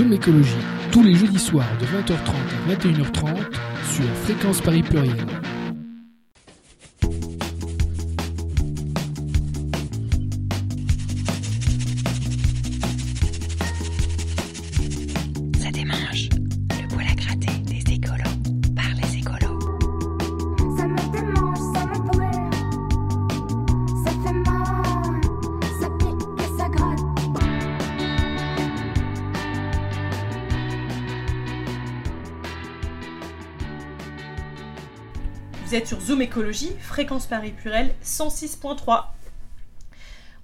Zoom Écologie, tous les jeudis soirs de 20h30 à 21h30 sur Fréquence Paris Pluriel. Fréquence Paris Pluriel 106.3.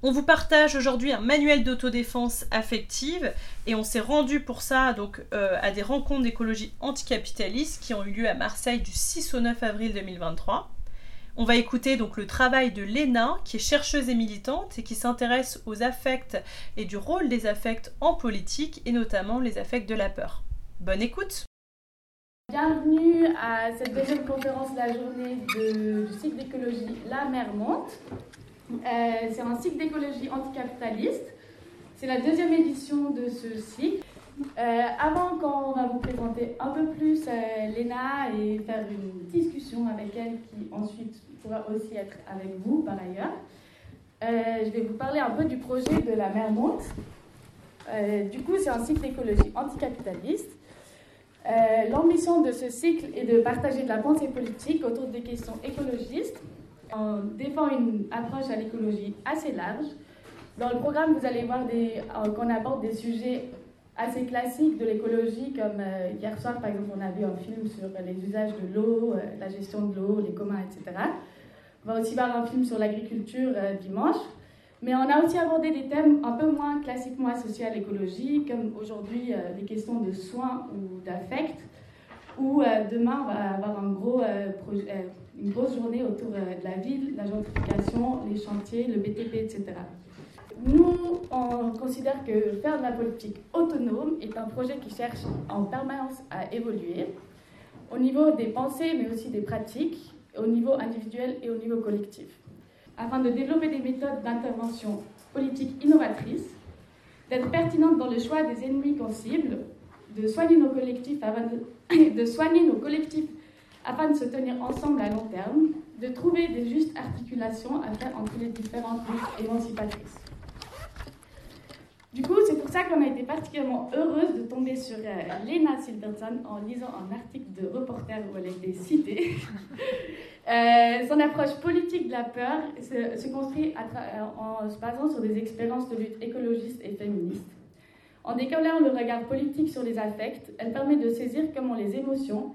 On vous partage aujourd'hui un manuel d'autodéfense affective et on s'est rendu pour ça donc euh, à des rencontres d'écologie anticapitaliste qui ont eu lieu à Marseille du 6 au 9 avril 2023. On va écouter donc le travail de Léna qui est chercheuse et militante et qui s'intéresse aux affects et du rôle des affects en politique et notamment les affects de la peur. Bonne écoute Bienvenue à cette deuxième conférence de la journée du cycle d'écologie La mer monte. Euh, c'est un cycle d'écologie anticapitaliste. C'est la deuxième édition de ce cycle. Euh, avant qu'on va vous présenter un peu plus euh, Léna et faire une discussion avec elle qui ensuite pourra aussi être avec vous par ailleurs, euh, je vais vous parler un peu du projet de la mer monte. Du coup, c'est un cycle d'écologie anticapitaliste. Euh, L'ambition de ce cycle est de partager de la pensée politique autour des questions écologistes. On défend une approche à l'écologie assez large. Dans le programme, vous allez voir euh, qu'on aborde des sujets assez classiques de l'écologie, comme euh, hier soir, par exemple, on a vu un film sur les usages de l'eau, la gestion de l'eau, les communs, etc. On va aussi voir un film sur l'agriculture dimanche. Mais on a aussi abordé des thèmes un peu moins classiquement associés à l'écologie, comme aujourd'hui euh, les questions de soins ou d'affect, ou euh, demain on va avoir euh, euh, une grosse journée autour de la ville, la gentrification, les chantiers, le BTP, etc. Nous, on considère que faire de la politique autonome est un projet qui cherche en permanence à évoluer, au niveau des pensées, mais aussi des pratiques, au niveau individuel et au niveau collectif afin de développer des méthodes d'intervention politique innovatrices, d'être pertinentes dans le choix des ennemis qu'on cible, de soigner nos collectifs afin de, de soigner nos collectifs afin de se tenir ensemble à long terme, de trouver des justes articulations à faire entre les différentes luttes émancipatrices. Du coup, c'est pour ça qu'on a été particulièrement heureuse de tomber sur euh, Lena Silverson en lisant un article de reporter où elle a été citée. Euh, son approche politique de la peur se, se construit tra- en se basant sur des expériences de lutte écologiste et féministe. En décollant le regard politique sur les affects, elle permet de saisir comment les émotions,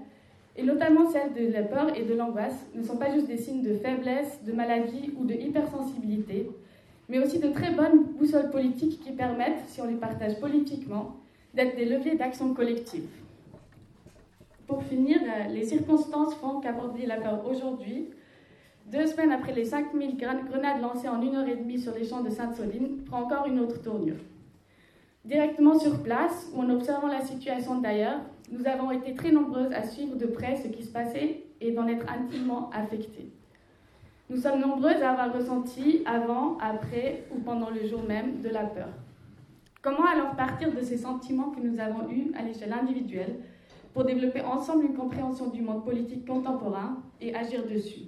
et notamment celles de la peur et de l'angoisse, ne sont pas juste des signes de faiblesse, de maladie ou de hypersensibilité, mais aussi de très bonnes boussoles politiques qui permettent, si on les partage politiquement, d'être des leviers d'action collective. Pour finir, euh, les circonstances font qu'aborder la peur aujourd'hui, deux semaines après les 5000 gran- grenades lancées en une heure et demie sur les champs de Sainte-Soline, prend encore une autre tournure. Directement sur place, ou en observant la situation d'ailleurs, nous avons été très nombreuses à suivre de près ce qui se passait et d'en être intimement affectées. Nous sommes nombreuses à avoir ressenti avant, après ou pendant le jour même de la peur. Comment alors partir de ces sentiments que nous avons eus à l'échelle individuelle pour développer ensemble une compréhension du monde politique contemporain et agir dessus.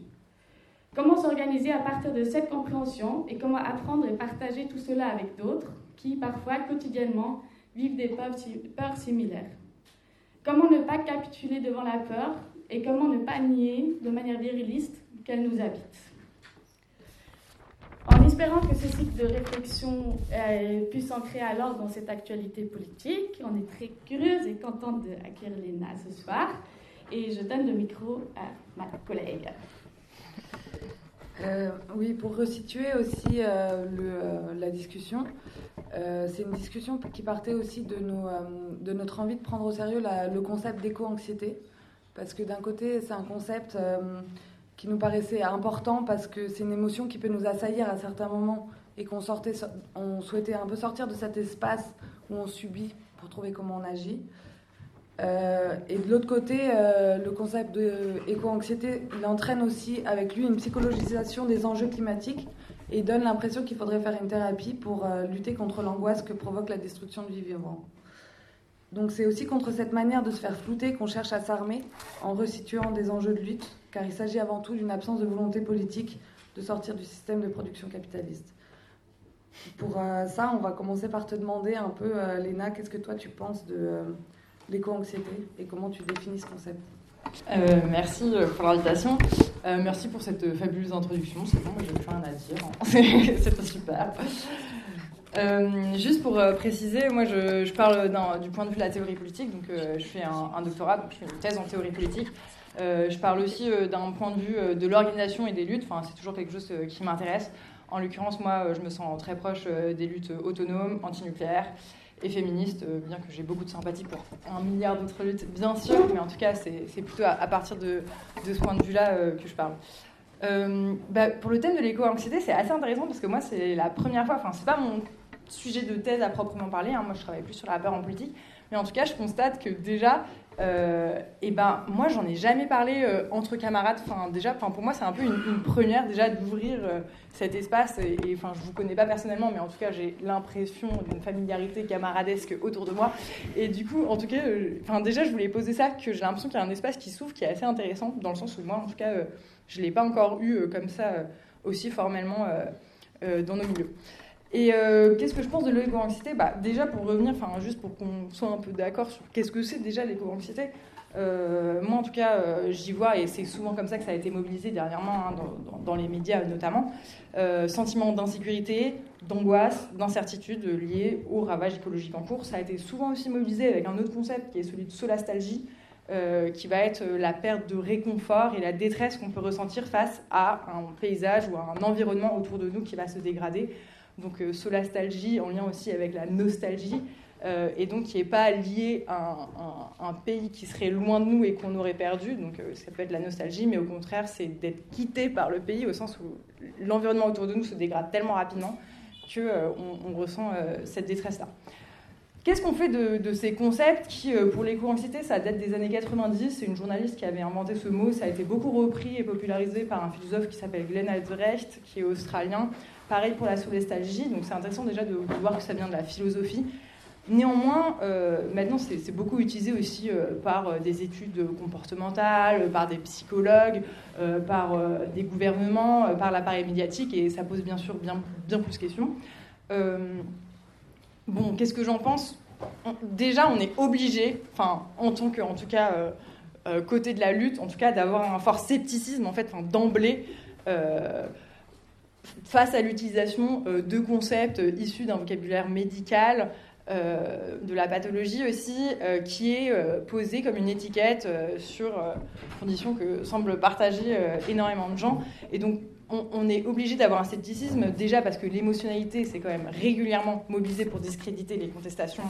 Comment s'organiser à partir de cette compréhension et comment apprendre et partager tout cela avec d'autres qui, parfois, quotidiennement, vivent des peurs, si- peurs similaires? Comment ne pas capituler devant la peur et comment ne pas nier de manière viriliste qu'elle nous habite? Espérant que ce cycle de réflexion euh, puisse s'ancrer alors dans cette actualité politique, on est très curieuse et contente d'accueillir Léna ce soir. Et je donne le micro à ma collègue. Euh, oui, pour resituer aussi euh, la discussion, c'est une discussion qui partait aussi de, notre envie de prendre au sérieux le concept d'éco-anxiété. Parce que d'un côté, c'est un concept qui nous paraissait important parce que c'est une émotion qui peut nous assaillir à certains moments et qu'on sortait, on souhaitait un peu sortir de cet espace où on subit pour trouver comment on agit. Euh, et de l'autre côté, euh, le concept de éco-anxiété, il entraîne aussi avec lui une psychologisation des enjeux climatiques et donne l'impression qu'il faudrait faire une thérapie pour euh, lutter contre l'angoisse que provoque la destruction du vivant. Donc c'est aussi contre cette manière de se faire flouter qu'on cherche à s'armer en resituant des enjeux de lutte, car il s'agit avant tout d'une absence de volonté politique de sortir du système de production capitaliste. Pour euh, ça, on va commencer par te demander un peu, euh, Léna, qu'est-ce que toi tu penses de euh, l'éco-anxiété et comment tu définis ce concept? Euh, merci pour l'invitation. Merci pour cette fabuleuse introduction. C'est bon, j'ai plus rien à dire. hein. C'était super. Euh, juste pour euh, préciser, moi je, je parle du point de vue de la théorie politique, donc euh, je fais un, doctorat, donc je fais une thèse en théorie politique. Je parle aussi d'un point de vue de l'organisation et des luttes, enfin, c'est toujours quelque chose qui m'intéresse. En l'occurrence, moi je me sens très proche des luttes autonomes, antinucléaires et féministes, bien que j'ai beaucoup de sympathie pour un milliard d'autres luttes, bien sûr, mais en tout cas c'est plutôt à, partir de, ce point de vue-là que je parle. Bah, pour le thème de l'éco-anxiété, c'est assez intéressant parce que moi, c'est la première fois, enfin, c'est pas mon sujet de thèse à proprement parler, hein, moi je travaille plus sur la peur en politique, mais en tout cas, je constate que déjà, euh, et ben, moi j'en ai jamais parlé euh, entre camarades, enfin, déjà, pour moi, c'est un peu une, première déjà d'ouvrir euh, cet espace, et et, enfin, je vous connais pas personnellement, mais en tout cas, j'ai l'impression d'une familiarité camaradesque autour de moi, et du coup, en tout cas, enfin, déjà, je voulais poser ça, que j'ai l'impression qu'il y a un espace qui s'ouvre, qui est assez intéressant, dans le sens où moi, en tout cas, je l'ai pas encore eu comme ça, aussi formellement dans nos milieux. Et euh, qu'est-ce que je pense de l'éco-anxiété? Bah, Déjà, pour revenir, enfin, juste pour qu'on soit un peu d'accord sur qu'est-ce que c'est déjà l'éco-anxiété, euh, moi, en tout cas, euh, j'y vois, et c'est souvent comme ça que ça a été mobilisé dernièrement, hein, dans, les médias notamment, sentiment d'insécurité, d'angoisse, d'incertitude liés au ravage écologique en cours. Ça a été souvent aussi mobilisé avec un autre concept qui est celui de solastalgie, qui va être la perte de réconfort et la détresse qu'on peut ressentir face à un paysage ou à un environnement autour de nous qui va se dégrader. Donc euh, solastalgie en lien aussi avec la nostalgie, euh, et donc qui n'est pas lié à un, pays qui serait loin de nous et qu'on aurait perdu. Donc euh, ça peut être la nostalgie, mais au contraire, c'est d'être quitté par le pays au sens où l'environnement autour de nous se dégrade tellement rapidement qu'on on, ressent cette détresse-là. Qu'est-ce qu'on fait de, de ces concepts qui, pour l'éco-anxiété, ça date des années 90 C'est une journaliste qui avait inventé ce mot. Ça a été beaucoup repris et popularisé par un philosophe qui s'appelle Glenn Albrecht, qui est australien. Pareil pour la solastalgie. Donc c'est intéressant déjà de, de voir que ça vient de la philosophie. Néanmoins, euh, maintenant, c'est beaucoup utilisé aussi euh, par euh, des études comportementales, par des psychologues, par des gouvernements, par l'appareil médiatique, et ça pose bien sûr bien, bien plus questions. Euh, bon, qu'est-ce que j'en pense? Déjà, on est obligé, enfin, en tant que, en tout cas, côté de la lutte, en tout cas, d'avoir un fort scepticisme, en fait, d'emblée. Face à l'utilisation euh, de concepts euh, issus d'un vocabulaire médical, euh, de la pathologie aussi, qui est euh, posée comme une étiquette sur euh, condition que semblent partager énormément de gens. Et donc, on, est obligé d'avoir un scepticisme, déjà parce que l'émotionnalité, c'est quand même régulièrement mobilisé pour discréditer les contestations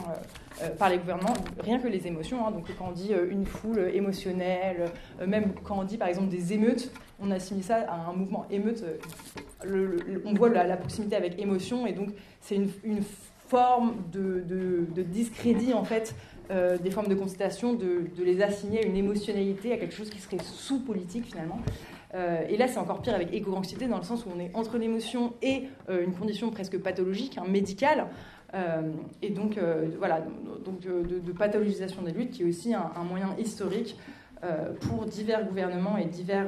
par les gouvernements, rien que les émotions. hein. donc, quand on dit une foule émotionnelle, même quand on dit par exemple des émeutes, on assimile ça à un mouvement émeute. On voit la, proximité avec émotion, et donc c'est une, forme de, discrédit en fait euh, des formes de contestation, de, les assigner à une émotionnalité, à quelque chose qui serait sous-politique finalement. Euh, et là, c'est encore pire avec éco-anxiété, dans le sens où on est entre l'émotion et euh, une condition presque pathologique, hein, médicale. Et donc, voilà, donc de, pathologisation des luttes, qui est aussi un, moyen historique pour divers gouvernements et divers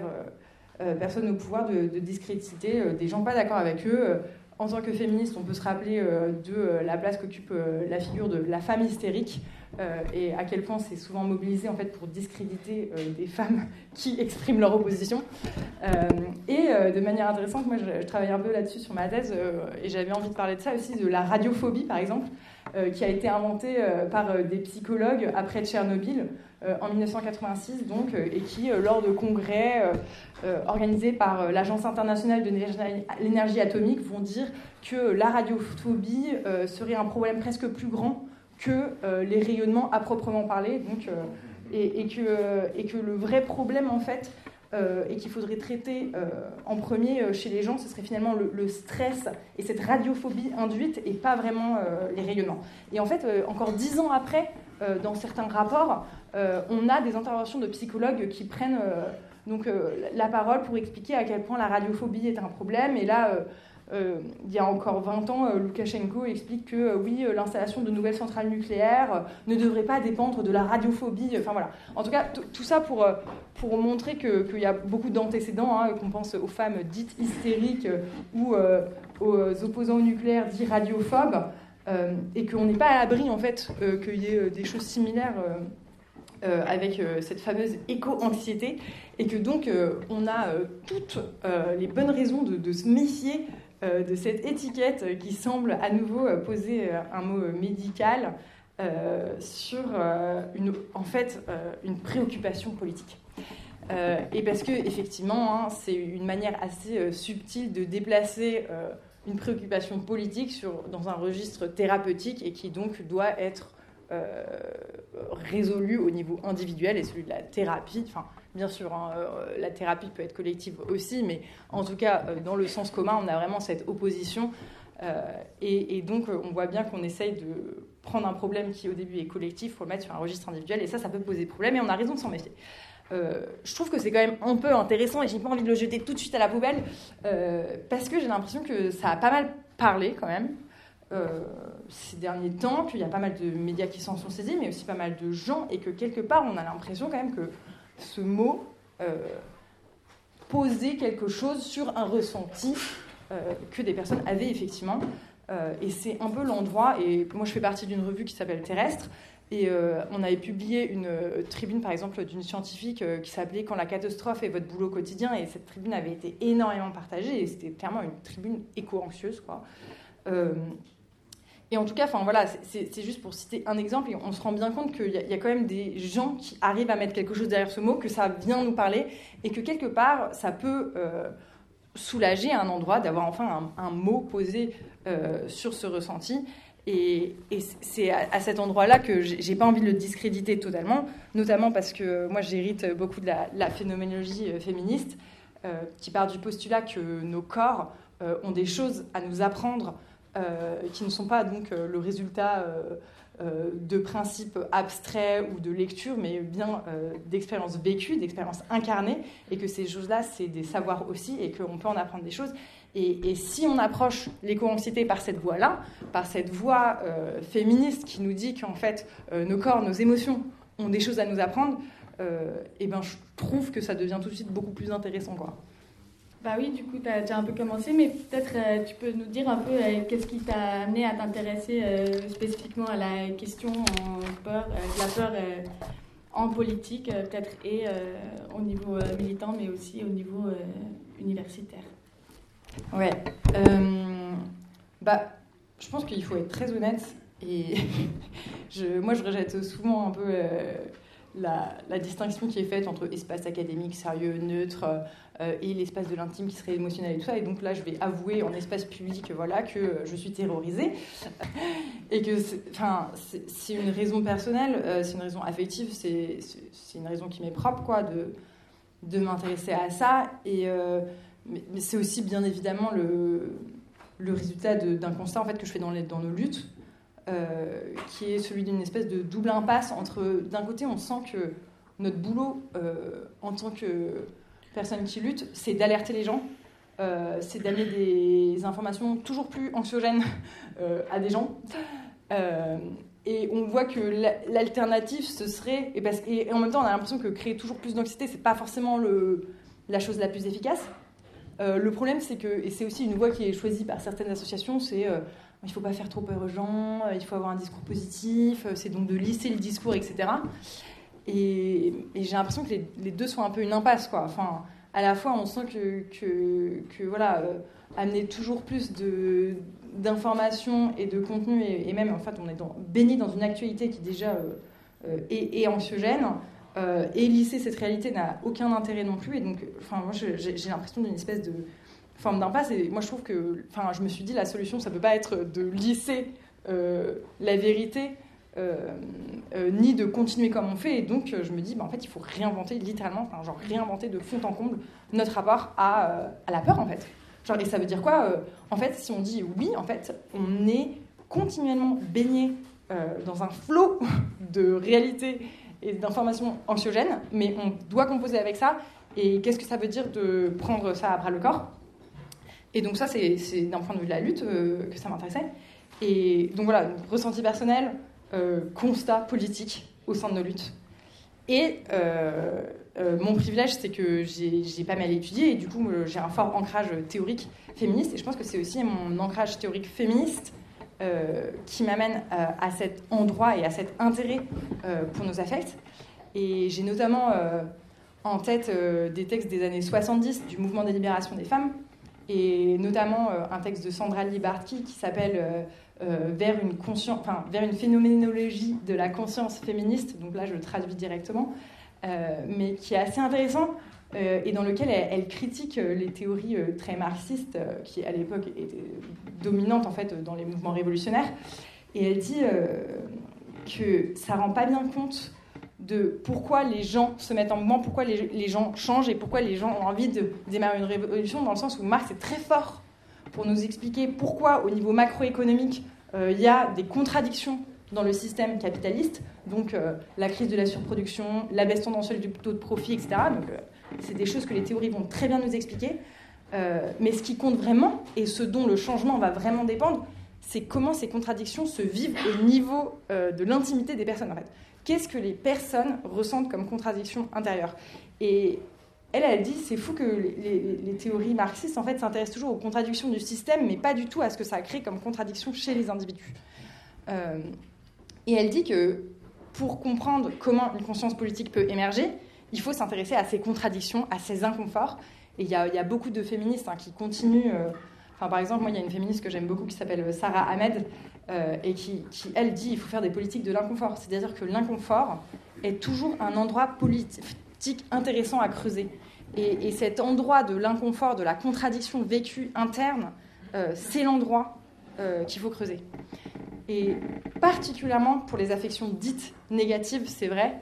euh, personnes au pouvoir de, discréditer euh, des gens pas d'accord avec eux. Euh, en tant que féministe, on peut se rappeler de la place qu'occupe la figure de la femme hystérique et à quel point c'est souvent mobilisé en fait pour discréditer des femmes qui expriment leur opposition. Et de manière intéressante, moi je, travaille un peu là-dessus sur ma thèse et j'avais envie de parler de ça aussi, de la radiophobie par exemple, qui a été inventée euh, par euh, des psychologues après Tchernobyl euh, en 1986 donc, euh, et qui euh, lors de congrès euh, euh, organisés par euh, l'Agence internationale de l'énergie- atomique vont dire que la radiophobie euh, serait un problème presque plus grand que euh, les rayonnements à proprement parler. Donc, euh, euh, et que le vrai problème, en fait, euh, et qu'il faudrait traiter euh, en premier euh, chez les gens, ce serait finalement le, le stress et cette radiophobie induite et pas vraiment les rayonnements. Et en fait, encore dix ans après, dans certains rapports, on a des interventions de psychologues qui prennent donc, la parole pour expliquer à quel point la radiophobie est un problème. Et là, euh, il y a encore 20 ans, euh, Loukachenko explique que euh, oui, euh, l'installation de nouvelles centrales nucléaires ne devrait pas dépendre de la radiophobie. Enfin voilà. En tout cas, tout ça pour, pour montrer qu'il y a beaucoup d'antécédents, hein, qu'on pense aux femmes dites hystériques ou aux opposants au nucléaire dits radiophobes, et qu'on n'est pas à l'abri en fait qu'il y ait des choses similaires. avec cette fameuse éco-anxiété, et que donc on a toutes les bonnes raisons de, se méfier de cette étiquette euh, qui semble à nouveau euh, poser euh, un mot euh, médical euh, sur euh, une, en fait euh, une préoccupation politique. Euh, et parce que effectivement, hein, c'est une manière assez euh, subtile de déplacer euh, une préoccupation politique sur, dans un registre thérapeutique et qui donc doit être euh, résolu au niveau individuel et celui de la thérapie. Enfin, bien sûr, hein, euh, la thérapie peut être collective aussi, mais en tout cas, euh, dans le sens commun, on a vraiment cette opposition. Euh, et, donc, euh, on voit bien qu'on essaye de prendre un problème qui, au début, est collectif pour le mettre sur un registre individuel. Et ça, ça peut poser problème et on a raison de s'en méfier. Euh, je trouve que c'est quand même un peu intéressant et j'ai pas envie de le jeter tout de suite à la poubelle euh, parce que j'ai l'impression que ça a pas mal parlé quand même euh, ces derniers temps, qu'il y a pas mal de médias qui s'en sont saisis, mais aussi pas mal de gens, et que quelque part, on a l'impression quand même que ce mot euh, posait quelque chose sur un ressenti euh, que des personnes avaient effectivement. Euh, et c'est un peu l'endroit, et moi je fais partie d'une revue qui s'appelle Terrestre, et on avait publié une tribune, par exemple, d'une scientifique qui s'appelait Quand la catastrophe est votre boulot quotidien, et cette tribune avait été énormément partagée, et c'était clairement une tribune éco-anxieuse, quoi. Et en tout cas, enfin voilà, c'est- juste pour citer un exemple, et on se rend bien compte qu'il y, a- quand même des gens qui arrivent à mettre quelque chose derrière ce mot, que ça vient nous parler, et que quelque part, ça peut euh, soulager un endroit d'avoir enfin un, mot posé euh, sur ce ressenti. Et, c'est à, cet endroit-là que j'ai pas envie de le discréditer totalement, notamment parce que moi j'hérite beaucoup de la, phénoménologie euh, féministe, euh, qui part du postulat que nos corps ont des choses à nous apprendre qui ne sont pas donc euh, le résultat euh, euh, de principes abstraits ou de lecture, mais bien euh, d'expériences vécues, d'expériences incarnées, et que ces choses-là, c'est des savoirs aussi, et qu'on peut en apprendre des choses. Et, si on approche l'éco-anxiété par cette voie-là, par cette voie euh, féministe qui nous dit qu'en fait, euh, nos corps, nos émotions ont des choses à nous apprendre, euh, et ben, je trouve que ça devient tout de suite beaucoup plus intéressant. Quoi. Bah oui, du coup, tu as déjà un peu commencé, mais peut-être euh, tu peux nous dire un peu euh, qu'est-ce qui t'a amené à t'intéresser euh, spécifiquement à la question en peur, de la peur en politique, peut-être, et au niveau militant, mais aussi au niveau universitaire? Ouais. Bah, je pense qu'il faut être très honnête. Et je, moi, je rejette souvent un peu la, distinction qui est faite entre espace académique, sérieux, neutre, euh, et l'espace de l'intime qui serait émotionnel et tout ça. Et donc là, je vais avouer en espace public voilà, que je suis terrorisée. Et que c'est une raison personnelle, euh, c'est une raison affective, c'est une raison qui m'est propre, quoi, de, de m'intéresser à ça. Et. euh, mais, c'est aussi bien évidemment le, le résultat d'un constat en fait, que je fais dans, les- dans nos luttes, euh, qui est celui d'une espèce de double impasse entre, d'un côté, on sent que notre boulot euh, en tant que personne qui lutte, c'est d'alerter les gens, euh, c'est d'amener des informations toujours plus anxiogènes à des gens. Et on voit que la- l'alternative, ce serait. Et, et en même temps, on a l'impression que créer toujours plus d'anxiété, c'est pas forcément le, la chose la plus efficace. Le problème, c'est que, et c'est aussi une voie qui est choisie par certaines associations, c'est il faut pas faire trop peur aux gens, euh, il faut avoir un discours positif, euh, c'est donc de lisser le discours, etc. Et, j'ai l'impression que les, deux sont un peu une impasse, quoi. Enfin, à la fois, on sent que, voilà, euh, amener toujours plus de d'informations et de contenu, et, même, en fait, on est dans, baigné dans une actualité qui déjà est, est anxiogène. Et lisser cette réalité n'a aucun intérêt non plus. Et donc, enfin, moi, j'ai l'impression d'une espèce de forme d'impasse. Et moi, je trouve que, enfin, je me suis dit, la solution, ça peut pas être de lisser euh, la vérité, euh, euh, ni de continuer comme on fait. Et donc, je me dis, bah, en fait, il faut réinventer littéralement, enfin, genre réinventer de fond en comble notre rapport à, à la peur, en fait. Genre, et ça veut dire quoi En fait, si on dit oui, en fait, on est continuellement baigné dans un flot de réalité et d'informations anxiogènes, mais on doit composer avec ça. Et qu'est-ce que ça veut dire de prendre ça à bras le corps? Et donc ça, c'est d'un point de vue de la lutte euh, que ça m'intéressait. Et donc voilà, ressenti personnel, euh, constat politique au sein de nos luttes. Et euh, mon privilège, c'est que j'ai pas mal étudié et du coup, j'ai un fort ancrage théorique féministe. Et je pense que c'est aussi mon ancrage théorique féministe qui m'amène à cet endroit et à cet intérêt pour nos affects. Et j'ai notamment en tête des textes des années 70 du mouvement des libérations des femmes, et notamment euh, un texte de Sandra Libarski qui s'appelle euh, euh, vers, une phénoménologie de la conscience féministe, donc là je traduis directement, mais qui est assez intéressant et dans lequel elle, critique les théories très marxistes qui à l'époque étaient dominantes en fait dans les mouvements révolutionnaires. Et elle dit que ça rend pas bien compte de pourquoi les gens se mettent en mouvement, pourquoi les, gens changent et pourquoi les gens ont envie de démarrer une révolution, dans le sens où Marx est très fort pour nous expliquer pourquoi, au niveau macroéconomique, euh, il y a des contradictions dans le système capitaliste, donc euh, la crise de la surproduction, la baisse tendancielle du taux de profit, etc. Donc, euh, c'est des choses que les théories vont très bien nous expliquer. Mais ce qui compte vraiment, et ce dont le changement va vraiment dépendre, c'est comment ces contradictions se vivent au niveau de l'intimité des personnes. En fait. Qu'est-ce que les personnes ressentent comme contradiction intérieure Et elle, elle dit, c'est fou que les, théories marxistes en fait s'intéressent toujours aux contradictions du système, mais pas du tout à ce que ça crée comme contradiction chez les individus. Euh, et elle dit que pour comprendre comment une conscience politique peut émerger, il faut s'intéresser à ces contradictions, à ces inconforts. Et il y y a beaucoup de féministes hein, qui continuent. euh, Enfin, par exemple, moi, il y a une féministe que j'aime beaucoup qui s'appelle Sarah Ahmed euh, et qui, qui, elle, dit il faut faire des politiques de l'inconfort. C'est-à-dire que l'inconfort est toujours un endroit politique intéressant à creuser. Et, et cet endroit de l'inconfort, de la contradiction vécue interne, euh, c'est l'endroit euh, qu'il faut creuser. Et particulièrement pour les affections dites négatives, c'est vrai,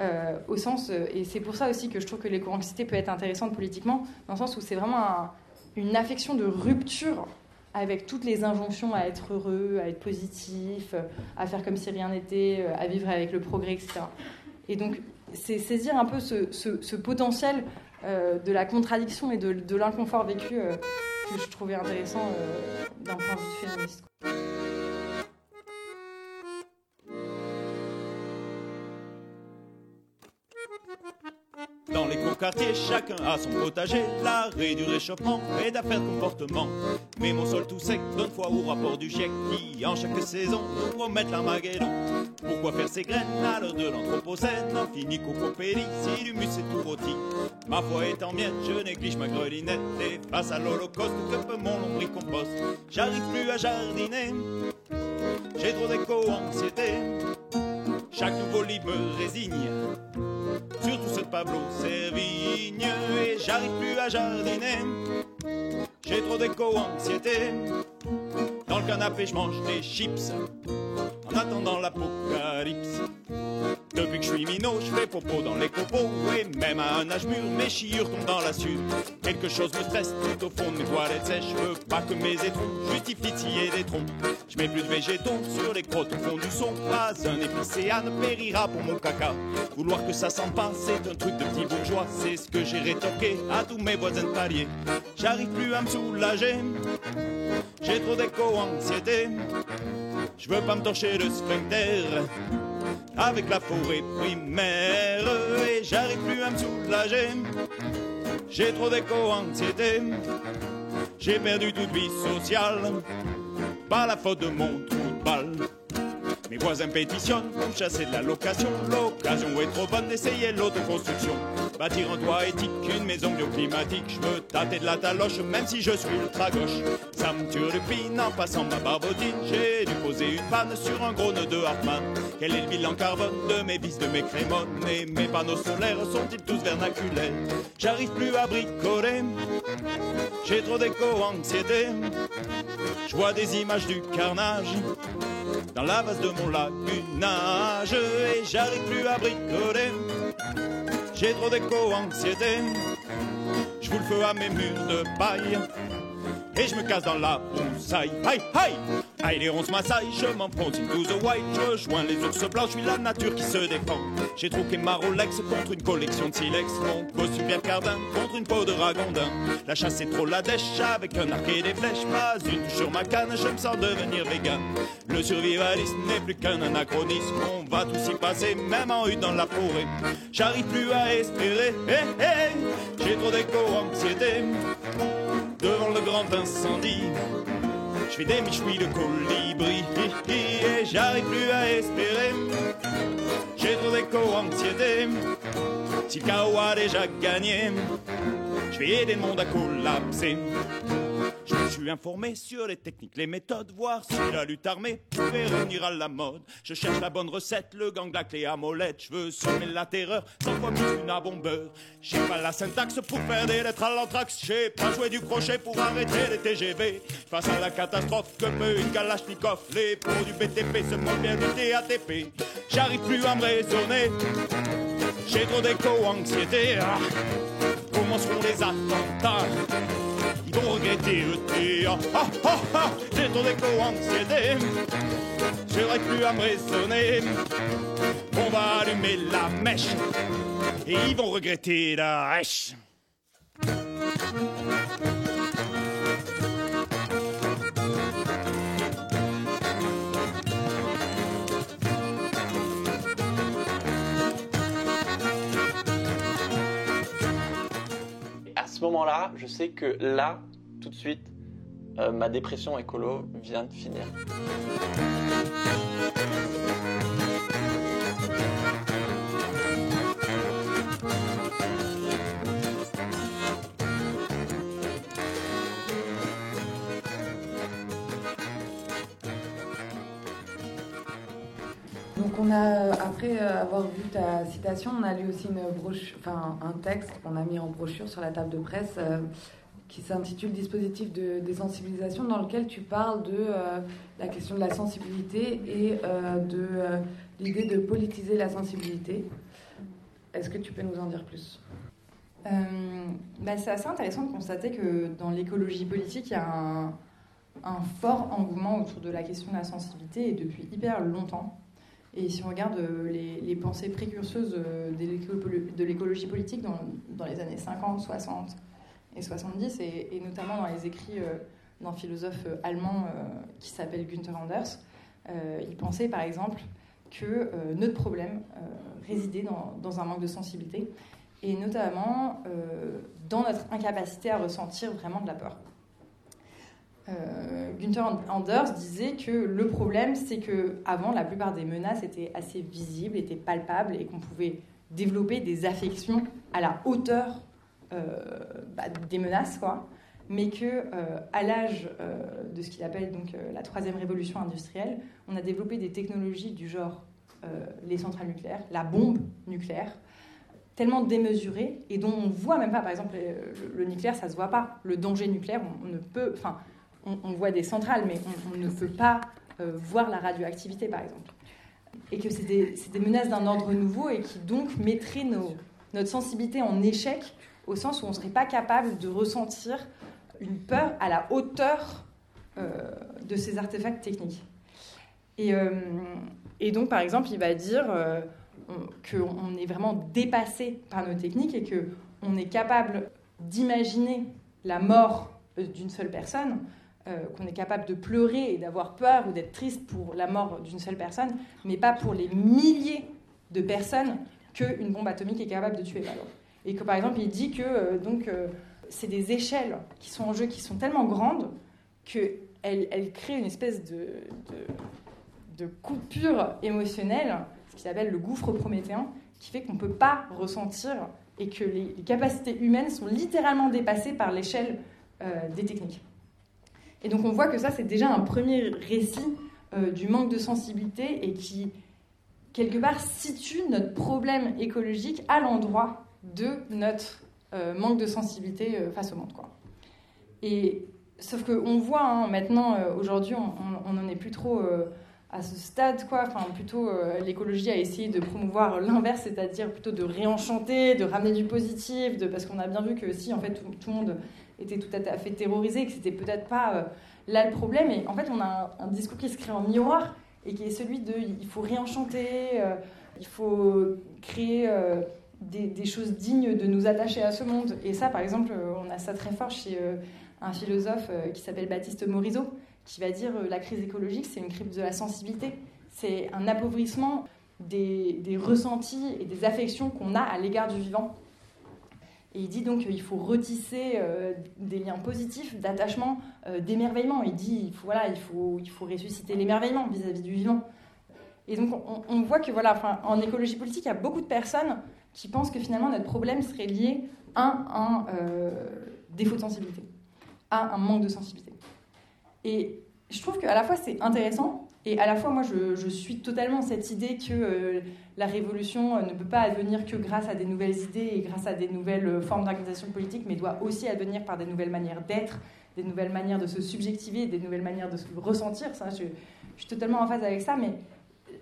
euh, au sens, euh, et c'est pour ça aussi que je trouve que l'éco-anxiété peut être intéressante politiquement, dans le sens où c'est vraiment un- une affection de rupture avec toutes les injonctions à être heureux, à être positif, à faire comme si rien n'était, à vivre avec le progrès, etc. Et donc, c'est saisir un peu ce, potentiel euh, de la contradiction et de, de l'inconfort vécu euh, que je trouvais intéressant euh, d'un point de vue féministe. Chacun a son potager. L'arrêt du réchauffement et d'affaires comportement. Mais mon sol tout sec donne foi au rapport du GIEC qui, en chaque saison, nous promettent l'Armageddon. Pourquoi faire ces graines à l'heure de l'anthropocène? On finit cocopélie si l'humus est tout rôti. Ma foi est en mienne, je néglige ma grelinette. Et face à l'holocauste, que peut mon lombricompost? J'arrive plus à jardiner. J'ai trop d'éco-anxiété. Chaque nouveau livre me résigne. Surtout de Pablo Servigne Et j'arrive plus à jardiner. J'ai trop d'éco-anxiété Dans le canapé je mange des chips. En attendant l'apocalypse Depuis que je suis minot, je fais popo dans les copeaux Et même à un âge mûr, mes chiures tombent dans la sueur Quelque chose me stresse tout au fond de mes toilettes sèches. Je veux pas que mes étrons justifient de des troncs. Je mets plus de végétaux sur les crottes au fond du son. Pas un épicéa ne périra pour mon caca. Vouloir que ça sente pas, c'est un truc de petit bourgeois. C'est ce que j'ai rétorqué à tous mes voisins de palier. J'arrive plus à me soulager. J'ai trop d'éco-anxiété. Je veux pas me torcher le sphincter avec la forêt primaire et j'arrive plus à me soulager. J'ai trop d'éco-anxiété, j'ai perdu toute vie sociale, pas la faute de mon trou de balle. Mes voisins pétitionnent pour chasser de la location. L'occasion est trop bonne d'essayer l'autoconstruction. Bâtir un toit éthique, une maison bioclimatique. Je veux tâter de la taloche, même si je suis ultra gauche. Ça me turlupine en passant ma barbotine. J'ai dû poser une panne sur un gros nœud de Hartmann. Quel est le bilan carbone de mes vis, de mes crémones? Et mes panneaux solaires sont-ils tous vernaculaires J'arrive plus à bricoler. J'ai trop d'éco-anxiété. Je vois des images du carnage dans la vase de mon lagunage et j'arrive plus à bricoler. J'ai trop d'éco-anxiété. Je vous le fais à mes murs de paille. Et je me casse dans la broussaille. Aïe, aïe, aïe, les ronces m'assaillent, je m'enfonce into the white. Je joins les ours blancs, je suis la nature qui se défend. J'ai troqué ma Rolex contre une collection de silex. Mon costume Pierre Cardin contre une peau de ragondin. La chasse est trop la dèche avec un arc et des flèches. Pas une sur ma canne, je me sens devenir vegan. Le survivalisme n'est plus qu'un anachronisme. On va tous y passer, même en hutte dans la forêt. J'arrive plus à espérer. Hey, hey, J'ai trop d'éco-anxiété devant le grand incendie. Je fais des michouilles de colibri et j'arrive plus à espérer. J'ai trop d'éco-anxiété. Si le a déjà gagné, je vais aider le monde à collapser. Je me suis informé sur les techniques, les méthodes, voir si la lutte armée pouvait revenir à la mode. Je cherche la bonne recette, le gang, la clé à molette. Je veux semer la terreur, sans fois plus qu'une bombeur. J'ai pas la syntaxe pour faire des lettres à l'anthrax. J'ai pas joué du crochet pour arrêter les TGV. Face à la catastrophe que peut une Kalachnikov, les pros du BTP se bien du TATP. J'arrive plus à me raisonner. J'ai trop d'éco-anxiété. Ah. Comment les attentats? Ils vont regretter ET. Ah, ah, ah, ah. J'ai trop d'éco-anxiété. J'aurais plus à me raisonner. On va allumer la mèche. Et ils vont regretter la rêche. Ce moment-là, je sais que là, tout de suite, euh, ma dépression écolo vient de finir. A, après avoir vu ta citation, on a lu aussi un texte qu'on a mis en brochure sur la table de presse euh, qui s'intitule Dispositif de désensibilisation, dans lequel tu parles de euh, la question de la sensibilité et euh, de euh, l'idée de politiser la sensibilité. Est-ce que tu peux nous en dire plus? Euh, bah, c'est assez intéressant de constater que dans l'écologie politique, il y a un, un fort engouement autour de la question de la sensibilité et depuis hyper longtemps. Et si on regarde euh, les, pensées précurseuses euh, de l'éco- de l'écologie politique dans, les années 50, 60 et 70, et, et notamment dans les écrits euh, d'un philosophe allemand qui s'appelle Günther Anders, il pensait par exemple que notre problème résidait dans, un manque de sensibilité, et notamment dans notre incapacité à ressentir vraiment de la peur. Euh, Günther Anders disait que le problème, c'est que avant, la plupart des menaces étaient assez visibles, étaient palpables, et qu'on pouvait développer des affections à la hauteur euh, bah, des menaces, quoi. Mais que euh, à l'âge euh, de ce qu'il appelle donc la troisième révolution industrielle, on a développé des technologies du genre les centrales nucléaires, la bombe nucléaire, tellement démesurées et dont on voit même pas, par exemple, le, le nucléaire, ça se voit pas. Le danger nucléaire, on, on ne peut, enfin, on, voit des centrales, mais on, ne peut pas euh, voir la radioactivité, par exemple. Et que c'est des, menaces d'un ordre nouveau et qui donc mettraient notre sensibilité en échec, au sens où on ne serait pas capable de ressentir une peur à la hauteur euh, de ces artefacts techniques. Et, euh, et donc, par exemple, il va dire on- qu'on est vraiment dépassé par nos techniques et qu'on est capable d'imaginer la mort d'une seule personne, euh, qu'on est capable de pleurer et d'avoir peur ou d'être triste pour la mort d'une seule personne, mais pas pour les milliers de personnes qu'une bombe atomique est capable de tuer. Et que par exemple, il dit que euh, euh, c'est des échelles qui sont en jeu, qui sont tellement grandes qu'elles elles créent une espèce de, coupure émotionnelle, ce qu'il appelle le gouffre prométhéen, qui fait qu'on ne peut pas ressentir et que les, capacités humaines sont littéralement dépassées par l'échelle des techniques. Et donc on voit que ça, c'est déjà un premier récit euh, du manque de sensibilité et qui, quelque part, situe notre problème écologique à l'endroit de notre euh, manque de sensibilité euh, face au monde. Quoi. Et sauf qu'on voit hein, maintenant, aujourd'hui, on n'en est plus trop à ce stade, quoi. Enfin, plutôt, l'écologie a essayé de promouvoir l'inverse, c'est-à-dire plutôt de réenchanter, de ramener du positif, de, parce qu'on a bien vu que si, en fait, tout le monde était tout à fait terrorisé, que c'était peut-être pas euh, là le problème. Et en fait, on a un, discours qui se crée en miroir et qui est celui de il faut réenchanter, euh, il faut créer euh, des, choses dignes de nous attacher à ce monde. Et ça, par exemple, on a ça très fort chez un philosophe qui s'appelle Baptiste Morisot, qui va dire la crise écologique, c'est une crise de la sensibilité. C'est un appauvrissement des ressentis et des affections qu'on a à l'égard du vivant. Et il dit donc qu'il faut retisser euh, des liens positifs, d'attachement, euh, d'émerveillement. Il dit il faut, voilà, il faut, il faut ressusciter l'émerveillement vis-à-vis du vivant. Et donc on, voit que voilà, en écologie politique, il y a beaucoup de personnes qui pensent que finalement notre problème serait lié à un euh, défaut de sensibilité, à un manque de sensibilité. Et je trouve qu'à la fois c'est intéressant et à la fois moi je, suis totalement cette idée que euh, la révolution euh, ne peut pas advenir que grâce à des nouvelles idées et grâce à des nouvelles euh, formes d'organisation politique, mais doit aussi advenir par des nouvelles manières d'être, des nouvelles manières de se subjectiver, des nouvelles manières de se ressentir. Je, suis totalement en phase avec ça, mais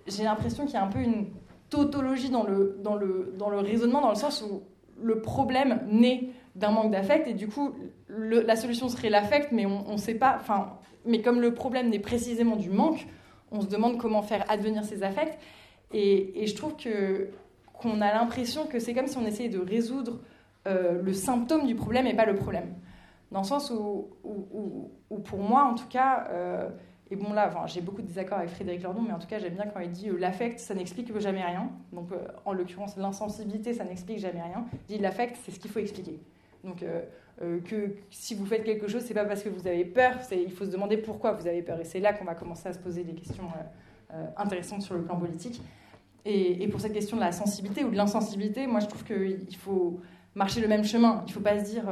j'ai l'impression qu'il y a un peu une tautologie dans le, raisonnement, dans le sens où le problème naît d'un manque d'affect et du coup la solution serait l'affect, mais on ne sait pas. Mais comme le problème naît précisément du manque, on se demande comment faire advenir ces affects. Et, je trouve qu'on a l'impression que c'est comme si on essayait de résoudre euh, le symptôme du problème et pas le problème. Dans le sens où, pour moi, en tout cas, euh, et bon là, j'ai beaucoup de désaccords avec Frédéric Lordon, mais en tout cas, j'aime bien quand il dit euh, l'affect, ça n'explique jamais rien. Donc, euh, en l'occurrence, l'insensibilité, ça n'explique jamais rien. Il dit l'affect, c'est ce qu'il faut expliquer. Donc, euh, que si vous faites quelque chose, c'est pas parce que vous avez peur, il faut se demander pourquoi vous avez peur. Et c'est là qu'on va commencer à se poser des questions euh, euh, intéressantes sur le plan politique. Et, et pour cette question de la sensibilité ou de l'insensibilité, moi je trouve qu'il faut marcher le même chemin. Il ne faut pas se dire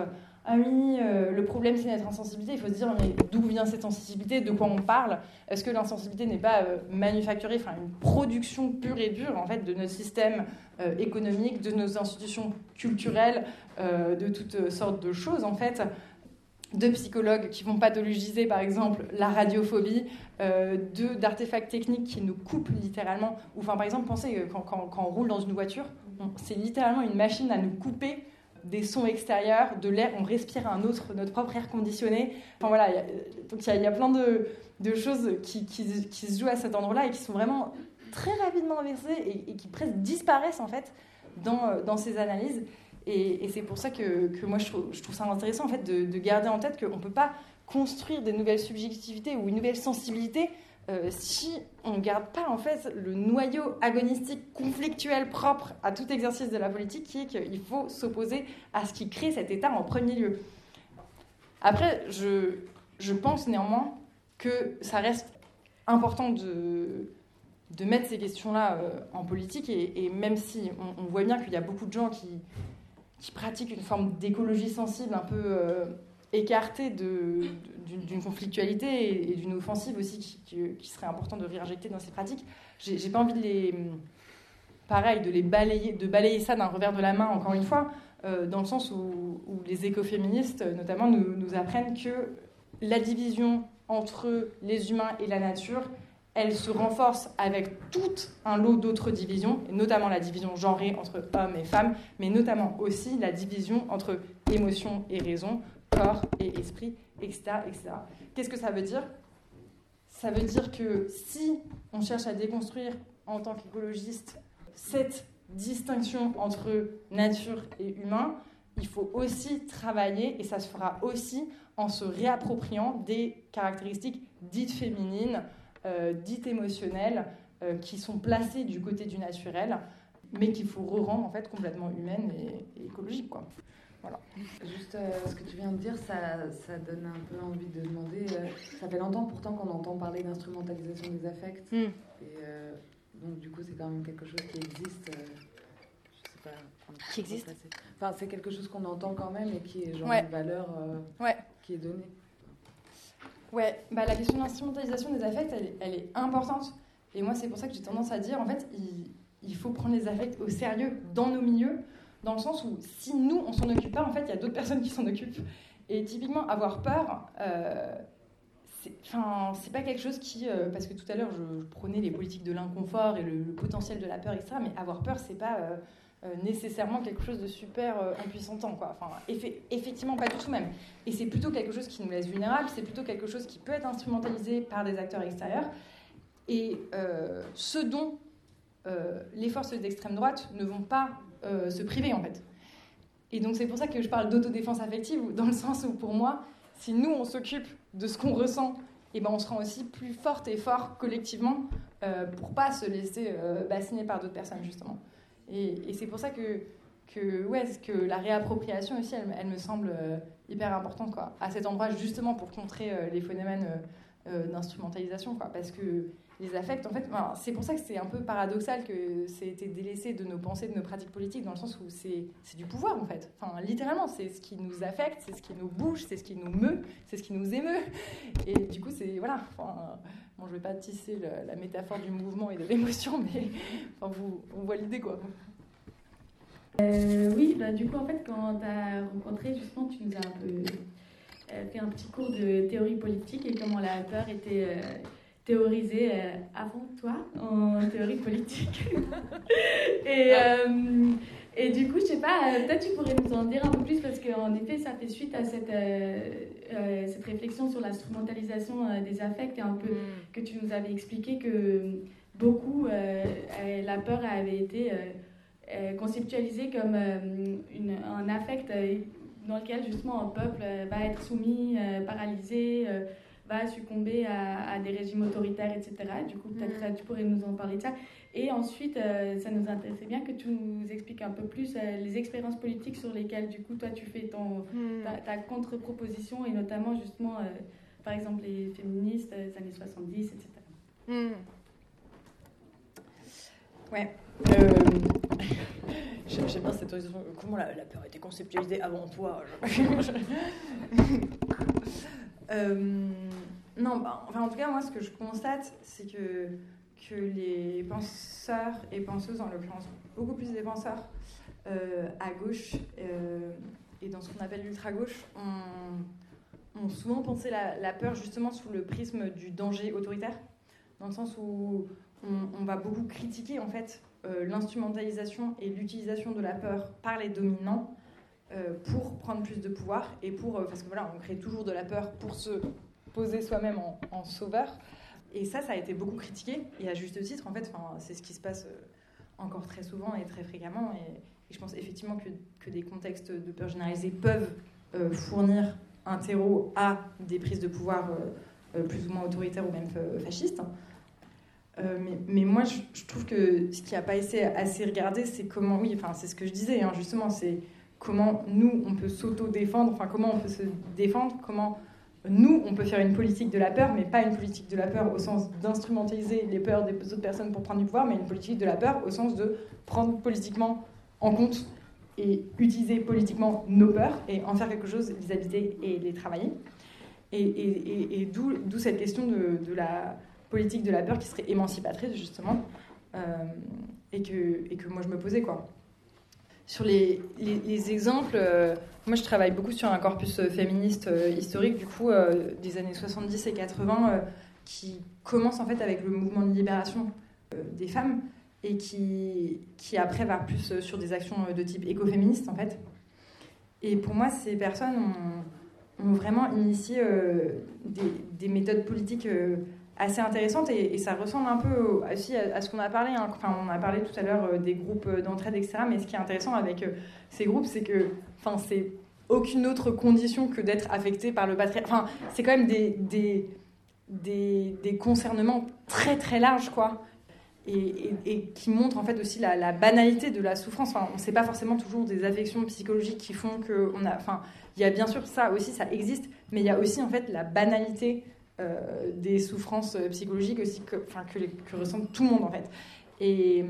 Euh, le problème c'est notre insensibilité. Il faut se dire Mais d'où vient cette sensibilité? De quoi on parle? Est-ce que l'insensibilité n'est pas euh, manufacturée, enfin une production pure et dure en fait de notre système euh, économique, de nos institutions culturelles, euh, de toutes sortes de choses en fait? De psychologues qui vont pathologiser par exemple la radiophobie, euh, d'artefacts techniques qui nous coupent littéralement. Ou enfin par exemple pensez quand, quand- quand on roule dans une voiture, c'est littéralement une machine à nous couper des sons extérieurs, de l'air, on respire un autre, notre propre air conditionné. Enfin voilà, il y a- donc il y, a- plein de, choses qui, se jouent à cet endroit-là et qui sont vraiment très rapidement inversées et, qui presque disparaissent en fait dans, ces analyses. Et, c'est pour ça que, moi je trouve, je trouve ça intéressant en fait de, de garder en tête qu'on ne peut pas construire des nouvelles subjectivités ou une nouvelle sensibilité euh, si on ne garde pas en fait le noyau agonistique conflictuel propre à tout exercice de la politique qui est qu'il faut s'opposer à ce qui crée cet état en premier lieu. Après, je, je pense néanmoins que ça reste important de, de mettre ces questions-là euh, en politique et, même si on, on voit bien qu'il y a beaucoup de gens qui, qui pratiquent une forme d'écologie sensible un peu euh, de- d'une conflictualité et, d'une offensive aussi qui, serait important de réinjecter dans ces pratiques. J'ai pas envie de les pareil de les balayer de balayer ça d'un revers de la main encore une fois euh, dans le sens où, les écoféministes notamment nous, nous apprennent que la division entre les humains et la nature elle se renforce avec tout un lot d'autres divisions, notamment la division genrée entre hommes et femmes, mais notamment aussi la division entre émotion et raison, corps et esprit, etc. etc. Qu'est-ce que ça veut dire? Ça veut dire que si on cherche à déconstruire en tant qu'écologiste cette distinction entre nature et humain, il faut aussi travailler, et ça se fera aussi en se réappropriant des caractéristiques dites féminines, euh, dites émotionnelles, euh, qui sont placées du côté du naturel, mais qu'il faut re-rendre en fait complètement humaines et, et écologiques. Voilà. Juste euh, ce que tu viens de dire, ça, ça donne un peu envie de demander. euh, ça fait longtemps pourtant qu'on entend parler d'instrumentalisation des affects. Mm. Et euh, donc, du coup, c'est quand même quelque chose qui existe. je sais pas. Qui existe. Enfin, c'est quelque chose qu'on entend quand même et qui est genre Ouais. une valeur Ouais. qui est donnée. Ouais, bah, la question de l'instrumentalisation des affects, elle, est- elle est importante. Et moi, c'est pour ça que j'ai tendance à dire, en fait, il, il faut prendre les affects au sérieux dans nos milieux, dans le sens où si nous, on s'en occupe pas, en fait, il y a d'autres personnes qui s'en occupent. Et typiquement, avoir peur, euh, c'est pas quelque chose qui. euh, parce que tout à l'heure, je, prônais les politiques de l'inconfort et le, potentiel de la peur, etc. Mais avoir peur, c'est pas. euh, nécessairement quelque chose de super impuissantant quoi enfin effe- effectivement pas du tout même et c'est plutôt quelque chose qui nous laisse vulnérables c'est plutôt quelque chose qui peut être instrumentalisé par des acteurs extérieurs et ce dont les forces d'extrême droite ne vont pas euh, se priver en fait. Et donc c'est pour ça que je parle d'autodéfense affective dans le sens où pour moi si nous on s'occupe de ce qu'on ressent et ben on se rend aussi plus forte et fort collectivement euh, pour pas se laisser euh, bassiner par d'autres personnes justement. Et, c'est pour ça que, que, ouais, que la réappropriation aussi, elle, elle me semble euh, hyper importante quoi, à cet endroit, justement pour contrer les phénomènes euh, d'instrumentalisation. Parce que les affects, en fait, c'est pour ça que c'est un peu paradoxal que c'est été délaissé de nos pensées, de nos pratiques politiques, dans le sens où c'est du pouvoir, en fait. Enfin, littéralement, c'est ce qui nous affecte, c'est ce qui nous bouge, c'est ce qui nous meut, c'est ce qui nous émeut. Et du coup, c'est. Voilà. Enfin, Bon, je vais pas tisser la métaphore du mouvement et de l'émotion, mais on voit l'idée, quoi. Euh, oui, bah, du coup, en fait, quand tu as rencontré, justement, tu nous as un peu fait un petit cours de théorie politique et comment la peur était euh, théorisée euh, avant toi en théorie politique. et, euh, et du coup, je sais pas, euh, peut-être tu pourrais nous en dire un peu plus parce qu'en effet, ça fait suite à cette, euh, euh, cette réflexion sur l'instrumentalisation euh, des affects et un peu que tu nous avais expliqué que beaucoup, euh, euh, la peur avait été euh, euh, conceptualisée comme euh, une- un affect euh, dans lequel justement un peuple euh, va être soumis, euh, paralysé, euh, va succomber à, à des régimes autoritaires, etc. Du coup, peut-être euh, tu pourrais nous en parler de ça. Et ensuite, euh, ça nous intéressait bien que tu nous expliques un peu plus euh, les expériences politiques sur lesquelles, du coup, toi, tu fais ton, ta, ta contre-proposition et notamment, justement, euh, par exemple, les féministes euh, des années 70, etc. Hmm. Ouais. J'aime bien cette horizon. Comment la, la peur a été conceptualisée avant toi Euh, Non, bah, enfin, en tout cas, moi, ce que je constate, c'est que, que les penseurs et penseuses, en l'occurrence beaucoup plus des penseurs euh, à gauche euh, et dans ce qu'on appelle l'ultra-gauche, ont, ont souvent pensé la, la peur justement sous le prisme du danger autoritaire, dans le sens où on, on va beaucoup critiquer en fait l'instrumentalisation et l'utilisation de la peur par les dominants euh, pour prendre plus de pouvoir et pour euh, parce que voilà on crée toujours de la peur pour se poser soi-même en, sauveur. Et ça ça a été beaucoup critiqué. Et à juste titre en fait c'est ce qui se passe euh, encore très souvent et très fréquemment. Et, je pense effectivement que, que des contextes de peur généralisée peuvent euh, fournir un terreau à des prises de pouvoir euh, euh, plus ou moins autoritaires ou même euh, fascistes euh, mais, moi, je, trouve que ce qui n'a pas été assez regardé, c'est comment, oui, enfin, c'est ce que je disais, hein, justement, c'est comment nous, on peut s'auto-défendre, enfin, comment on peut se défendre, comment nous, on peut faire une politique de la peur, mais pas une politique de la peur au sens d'instrumentaliser les peurs des autres personnes pour prendre du pouvoir, mais une politique de la peur au sens de prendre politiquement en compte et utiliser politiquement nos peurs et en faire quelque chose, les habiter et les travailler. Et, d'où cette question de la politique de la peur qui serait émancipatrice justement euh, et, que, et que moi je me posais quoi. Sur les, les, les exemples, euh, moi je travaille beaucoup sur un corpus euh, féministe historique du coup des années 70 et 80 euh, qui commence en fait avec le mouvement de libération des femmes et qui, qui après va plus sur des actions de type écoféministe en fait. Et pour moi ces personnes ont, vraiment initié des, des méthodes politiques assez intéressante et, ça ressemble un peu au- aussi à, ce qu'on a parlé. hein. Enfin, on a parlé tout à l'heure euh, des groupes euh, d'entraide, etc. Mais ce qui est intéressant avec euh, ces groupes, c'est que, enfin, c'est aucune autre condition que d'être affecté par le patriarcat. Enfin, c'est quand même des, des, des, des concernements très très larges, quoi. Et, et- et qui montrent en fait aussi la, la banalité de la souffrance. Enfin, on ne sait pas forcément toujours des affections psychologiques qui font que on a. Enfin, il y a bien sûr ça aussi, ça existe, mais il y a aussi en fait la banalité euh, des souffrances euh, psychologiques aussi que, que, tout le monde en fait. Et,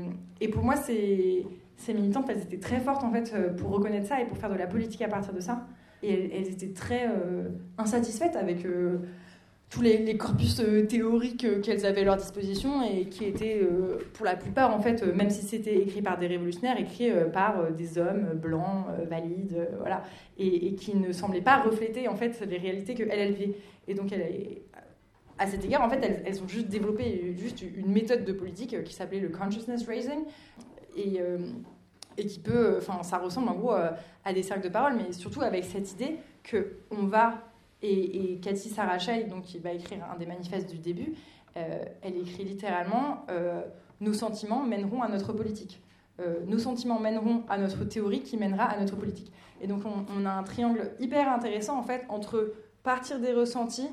pour moi, ces, militantes, elles étaient très fortes en fait euh, pour reconnaître ça et pour faire de la politique à partir de ça. Et elles, étaient très insatisfaites avec tous les, corpus théoriques qu'elles avaient à leur disposition et qui étaient pour la plupart en fait, même si c'était écrit par des révolutionnaires, écrit par des hommes blancs, valides, voilà, et, qui ne semblaient pas refléter en fait les réalités que elles, vivaient. Et donc elles, à cet égard, en fait, elles, ont juste développé juste une méthode de politique euh, qui s'appelait le consciousness raising et, euh, qui peut, enfin, ça ressemble en gros euh, à des cercles de parole, mais surtout avec cette idée que on va et, et Cathy Sarachay, donc qui va écrire un des manifestes du début, euh, elle écrit littéralement euh, nos sentiments mèneront à notre politique. Euh, nos sentiments mèneront à notre théorie qui mènera à notre politique. Et donc on, on a un triangle hyper intéressant en fait entre partir des ressentis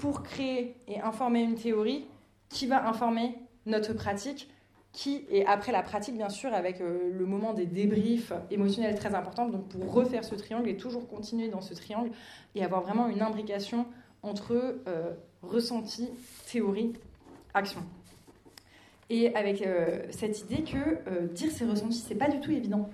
pour créer et informer une théorie qui va informer notre pratique, qui et après la pratique bien sûr avec euh, le moment des débriefs émotionnels très important. Donc pour refaire ce triangle et toujours continuer dans ce triangle et avoir vraiment une imbrication entre euh, ressenti, théorie, action. Et avec euh, cette idée que dire ses ressentis, c'est pas du tout évident.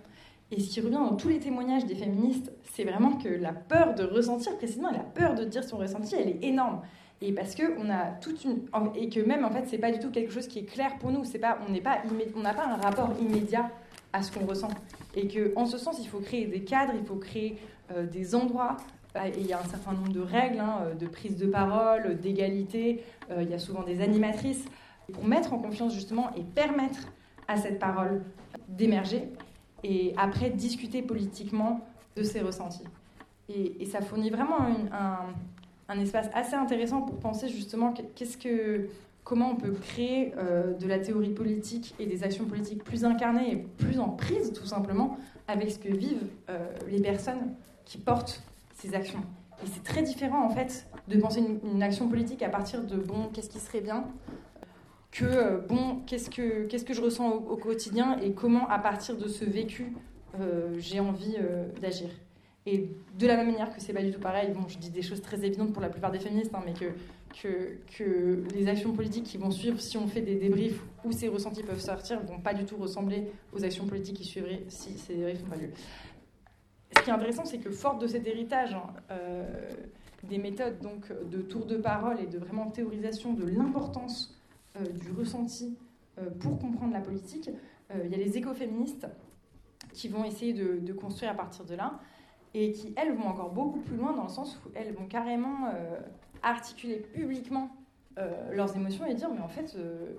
Et ce qui revient dans tous les témoignages des féministes, c'est vraiment que la peur de ressentir précisément, la peur de dire son ressenti, elle est énorme. Et parce que on a toute une et que même en fait c'est pas du tout quelque chose qui est clair pour nous. C'est pas on n'est pas on n'a pas un rapport immédiat à ce qu'on ressent. Et que en ce sens il faut créer des cadres, il faut créer euh, des endroits. Euh, Et il y a un certain nombre de règles, hein, euh, de prise de parole, d'égalité. Euh, il y a souvent des animatrices pour mettre en confiance justement et permettre à cette parole d'émerger et après discuter politiquement de ses ressentis. Et, ça fournit vraiment un, espace assez intéressant pour penser justement que- qu'est-ce que, comment on peut créer euh, de la théorie politique et des actions politiques plus incarnées et plus en prise tout simplement avec ce que vivent euh, les personnes qui portent ces actions. Et c'est très différent en fait de penser une, une action politique à partir de bon, qu'est-ce qui serait bien que euh, bon, qu'est-ce que, qu'est-ce que je ressens au, quotidien et comment à partir de ce vécu euh, j'ai envie euh, d'agir. Et de la même manière que c'est pas du tout pareil, bon, je dis des choses très évidentes pour la plupart des féministes, hein, mais que, que, que les actions politiques qui vont suivre si on fait des débriefs où ces ressentis peuvent sortir vont pas du tout ressembler aux actions politiques qui suivraient si ces débriefs n'ont pas lieu. Ce qui est intéressant, c'est que forte de cet héritage, hein, des méthodes donc de tour de parole et de vraiment théorisation de l'importance du ressenti euh, pour comprendre la politique, euh, il y a les écoféministes qui vont essayer de, construire à partir de là et qui, elles, vont encore beaucoup plus loin dans le sens où elles vont carrément euh, articuler publiquement euh, leurs émotions et dire mais en fait euh,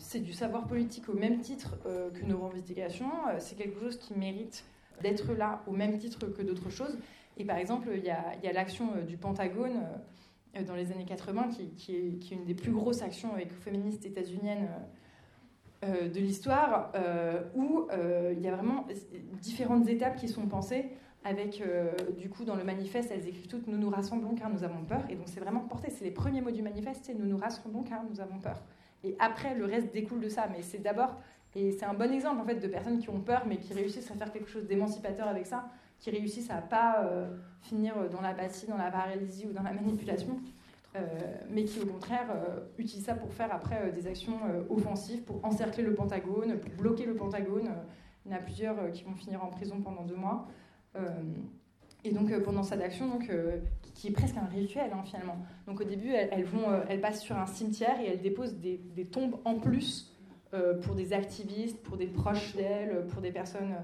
c'est du savoir politique au même titre euh, que nos revendications, euh, c'est quelque chose qui mérite d'être là au même titre que d'autres choses. Et par exemple, il y a, l'action euh, du Pentagone euh, dans les années 80 qui, est, une des plus grosses actions écoféministes états-uniennes euh, euh, de l'histoire, euh, où euh, il y a vraiment différentes étapes qui sont pensées avec, euh, du coup, dans le manifeste, elles écrivent toutes « Nous nous rassemblons car nous avons peur ». Et donc, c'est vraiment porté. C'est les premiers mots du manifeste, c'est « Nous nous rassemblons car nous avons peur ». Et après, le reste découle de ça. Mais c'est d'abord... Et c'est un bon exemple, en fait, de personnes qui ont peur, mais qui réussissent à faire quelque chose d'émancipateur avec ça, qui réussissent à pas euh, finir dans l'apathie, dans la paralysie ou dans la manipulation, euh, mais qui, au contraire, euh, utilisent ça pour faire après des actions offensives, pour encercler le Pentagone, pour bloquer le Pentagone. Il y en a plusieurs qui vont finir en prison pendant deux mois. Et donc pendant cette action, donc, qui- est presque un rituel hein, finalement. Donc au début, elles, vont, elles passent sur un cimetière et elles déposent des, tombes en plus pour des activistes, pour des proches d'elles, pour des personnes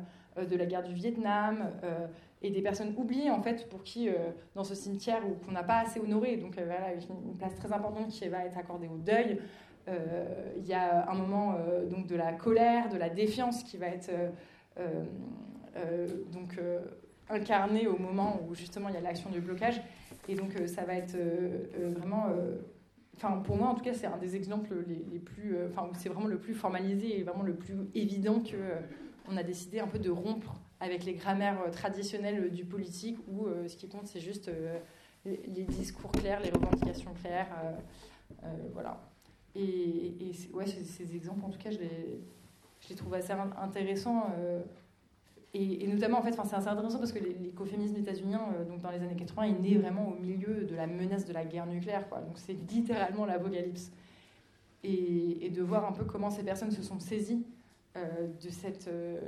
de la guerre du Vietnam euh, et des personnes oubliées en fait pour qui euh, dans ce cimetière ou qu'on n'a pas assez honoré. Donc euh, voilà, une, place très importante qui va être accordée au deuil. Euh, Il y a un moment euh, donc de la colère, de la défiance qui va être euh, euh, euh, donc euh, incarné au moment où justement il y a l'action du blocage. Et donc euh, ça va être euh, euh, vraiment, euh, enfin pour moi en tout cas c'est un des exemples les, les plus, euh, enfin où c'est vraiment le plus formalisé et vraiment le plus évident que euh, on a décidé un peu de rompre avec les grammaires euh, traditionnelles du politique où euh, ce qui compte c'est juste euh, les, discours clairs, les revendications claires, euh, euh, voilà. Et, ouais, ces, exemples en tout cas je les, trouve assez in- intéressants. euh, et, notamment, en fait, c'est assez intéressant parce que l'écoféminisme états-unien, euh, donc dans les années 80, est né vraiment au milieu de la menace de la guerre nucléaire. Donc c'est littéralement l'apocalypse. Et, et de voir un peu comment ces personnes se sont saisies euh, de, cette, euh,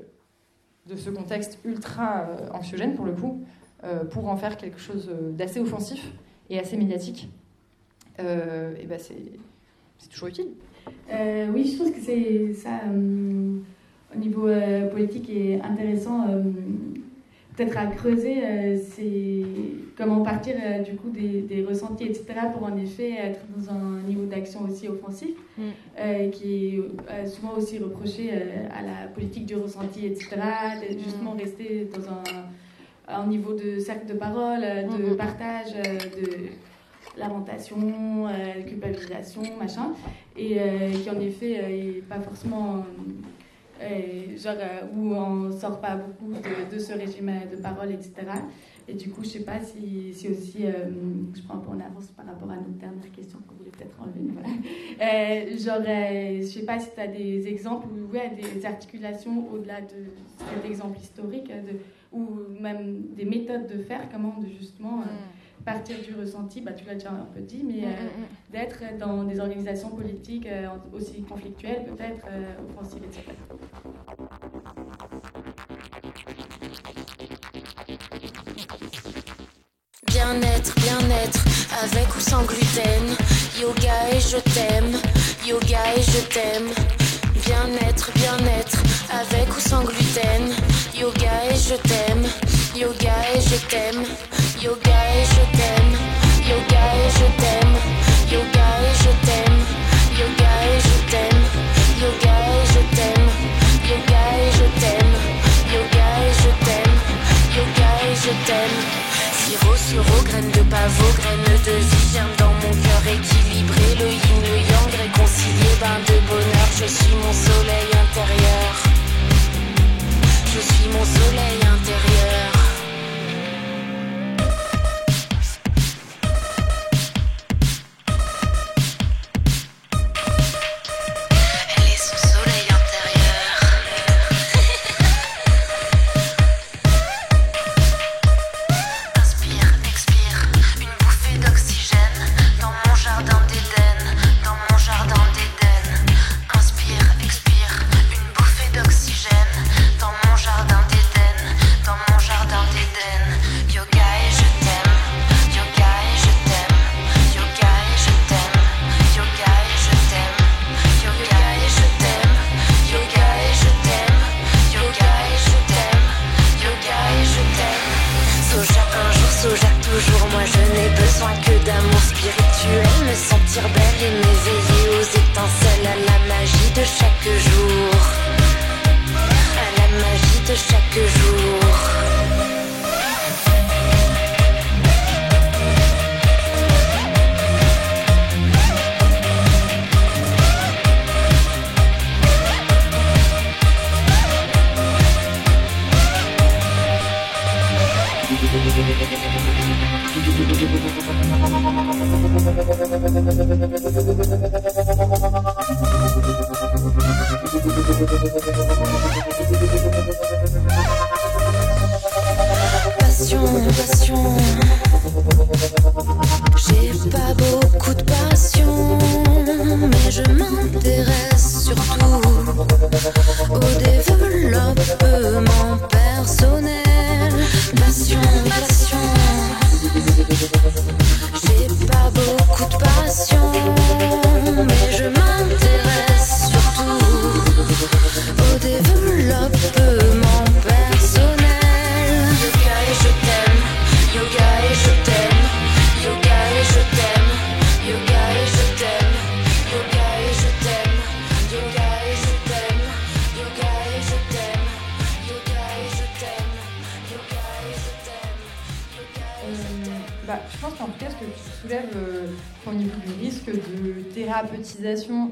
de ce contexte ultra euh, anxiogène, pour le coup, euh, pour en faire quelque chose euh, d'assez offensif et assez médiatique. Euh, et ben c'est toujours utile. Euh, oui, je trouve que c'est ça, euh, au niveau euh, politique, est intéressant. Peut-être à creuser, euh, c'est comment partir euh, du coup des, des ressentis, etc., pour en effet être dans un niveau d'action aussi offensif, Mm. euh, qui est souvent aussi reproché à la politique du ressenti, etc., d'être justement rester dans un, un niveau de cercle de parole, de Mhm. partage, de lamentation, culpabilisation, machin, et qui en effet euh, est pas forcément genre euh, où on sort pas beaucoup de, ce régime euh, de parole, etc. Et du coup, je sais pas si, si aussi, euh, je prends un peu en avance par rapport à notre dernière question qu'on voulait peut-être enlever, voilà. Euh, genre, je sais pas si tu as des exemples ou ouais, des articulations au-delà de cet exemple historique, ou même des méthodes de faire, comment justement euh, partir du ressenti, bah, tu l'as déjà un peu dit, mais euh, d'être dans des organisations politiques euh, aussi conflictuelles, peut-être euh, offensives, etc. Bien-être, bien-être, avec ou sans gluten. Yoga et je t'aime, yoga et je t'aime. Bien-être, bien-être, avec ou sans gluten. Yoga et je t'aime, yoga et je t'aime. Yoga et je t'aime, yoga et je t'aime. Yoga et je t'aime, yoga et je t'aime. Yoga et je t'aime, yoga et je t'aime. Yoga et je t'aime, yoga et je t'aime. Sirop, sirop, graines de pavot, graines de vie dans mon cœur équilibré. Le yin, yang, réconcilié, bain de bonheur. Je suis mon soleil intérieur. Je suis mon soleil intérieur.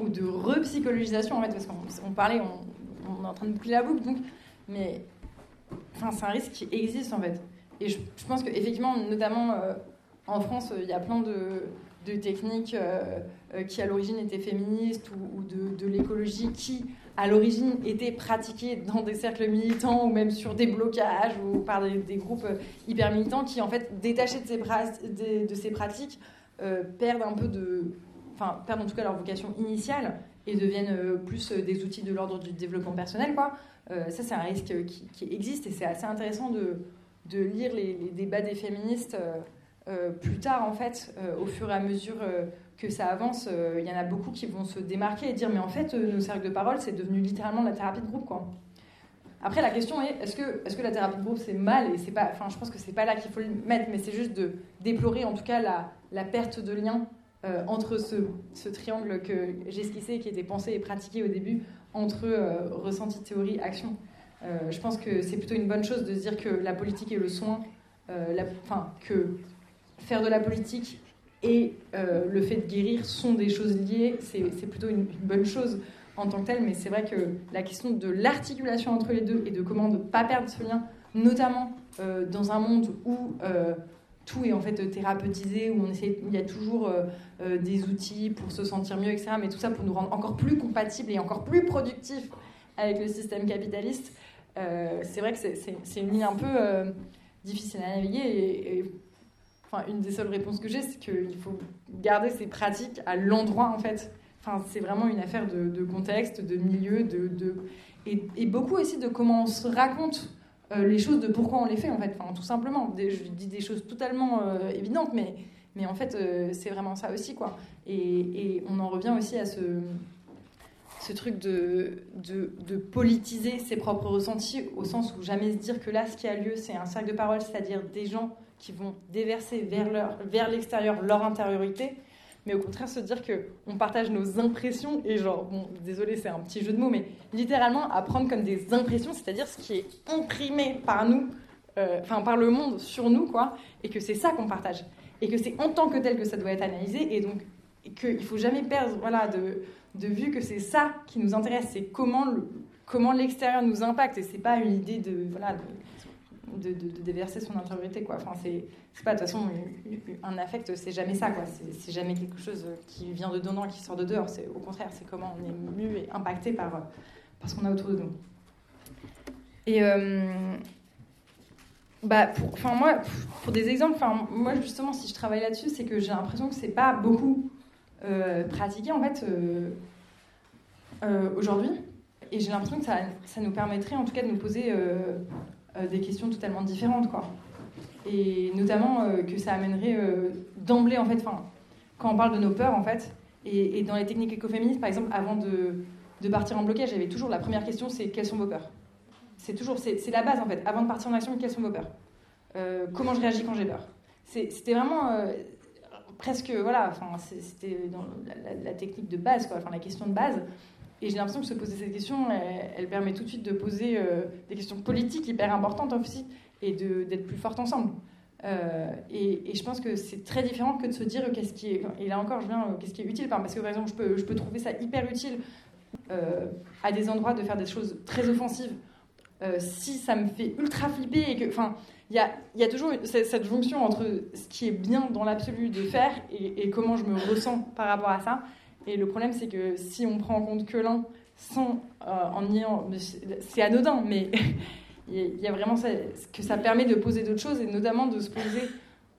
Ou de repsychologisation, en fait, parce qu'on on parlait, on, est en train de boucler la boucle, donc, mais enfin, c'est un risque qui existe en fait. Et je, pense qu'effectivement, notamment euh, en France, il y a plein de, techniques euh, euh, qui à l'origine étaient féministes ou, de, l'écologie qui à l'origine étaient pratiquées dans des cercles militants ou même sur des blocages ou par des, groupes hyper militants qui en fait détachés de ces, pratiques perdent un peu de enfin perdent en tout cas leur vocation initiale et deviennent euh, plus euh, des outils de l'ordre du développement personnel quoi Euh, ça c'est un risque qui, existe et c'est assez intéressant de, lire les, débats des féministes plus tard en fait au fur et à mesure que ça avance il y en a beaucoup qui vont se démarquer et dire mais en fait nos cercles de parole c'est devenu littéralement la thérapie de groupe quoi Après, la question est est-ce que, est que la thérapie de groupe c'est mal et c'est pas. Enfin, je pense que c'est pas là qu'il faut le mettre, mais c'est juste de déplorer en tout cas la, la perte de lien euh, entre ce, triangle que j'ai esquissé, qui était pensé et pratiqué au début, entre euh, ressenti, théorie, action. Euh, je pense que c'est plutôt une bonne chose de se dire que la politique et le soin, enfin, que faire de la politique et le fait de guérir sont des choses liées, c'est plutôt une, bonne chose en tant que telle, mais c'est vrai que la question de l'articulation entre les deux et de comment ne pas perdre ce lien, notamment dans un monde où tout est en fait thérapeutisé, où on essaie, il y a toujours euh, euh, des outils pour se sentir mieux, etc. Mais tout ça pour nous rendre encore plus compatibles et encore plus productifs avec le système capitaliste. Euh, c'est vrai que c'est une ligne un peu difficile à naviguer. Et, enfin, une des seules réponses que j'ai, c'est qu'il faut garder ces pratiques à l'endroit en fait. Enfin, c'est vraiment une affaire de, contexte, de milieu, de, de et, beaucoup aussi de comment on se raconte les choses de pourquoi on les fait, en fait. Tout simplement. je dis des choses totalement euh, évidentes, mais, mais en fait, euh, c'est vraiment ça aussi, quoi. Et, on en revient aussi à ce, truc de, politiser ses propres ressentis, au sens où jamais se dire que là, ce qui a lieu, c'est un cercle de parole, c'est-à-dire des gens qui vont déverser vers, leur, vers l'extérieur leur intériorité, mais au contraire se dire que on partage nos impressions et genre bon désolé c'est un petit jeu de mots mais littéralement apprendre comme des impressions c'est-à-dire ce qui est imprimé par nous euh, enfin par le monde sur nous quoi et que c'est ça qu'on partage. Et que c'est en tant que tel que ça doit être analysé et donc qu'il faut jamais perdre voilà de, de vue que c'est ça qui nous intéresse c'est comment le, comment l'extérieur nous impacte et c'est pas une idée de voilà de, de, déverser son intégrité quoi. Enfin c'est pas de toute façon un affect c'est jamais ça quoi. C'est jamais quelque chose qui vient de dedans qui sort de dehors. C'est au contraire c'est comment on est mu et impacté par, par ce qu'on a autour de nous. Et euh, bah pour enfin moi pour des exemples enfin moi justement si je travaille là-dessus c'est que j'ai l'impression que c'est pas beaucoup euh, pratiqué en fait euh, aujourd'hui. Et j'ai l'impression que ça, ça, nous permettrait en tout cas de nous poser des questions totalement différentes, quoi. Et notamment euh, que ça amènerait euh, d'emblée, en fait, quand on parle de nos peurs, en fait, et, dans les techniques écoféministes, par exemple, avant de, de partir en blocage, j'avais toujours la première question, c'est quelles sont vos peurs? C'est toujours, c'est la base, en fait. Avant de partir en action, quelles sont vos peurs? Comment je réagis quand j'ai peur? C'était vraiment presque, voilà, enfin, c'était la, la, technique de base, quoi, enfin, la question de base. Et j'ai l'impression que se poser cette question, elle, permet tout de suite de poser euh, des questions politiques hyper importantes aussi et d'être plus fortes ensemble. Euh, et, je pense que c'est très différent que de se dire qu'est-ce qui est. Et là encore, je viens, qu'est-ce qui est utile Parce que par exemple, je peux, je peux trouver ça hyper utile euh, à des endroits de faire des choses très offensives si ça me fait ultra flipper. Enfin, il y a, y a, toujours cette jonction entre ce qui est bien dans l'absolu de faire et, comment je me ressens par rapport à ça. Et le problème, c'est que si on prend en compte que l'un, sans euh, en niant, c'est anodin, mais il y a vraiment ça, que ça permet de poser d'autres choses et notamment de se poser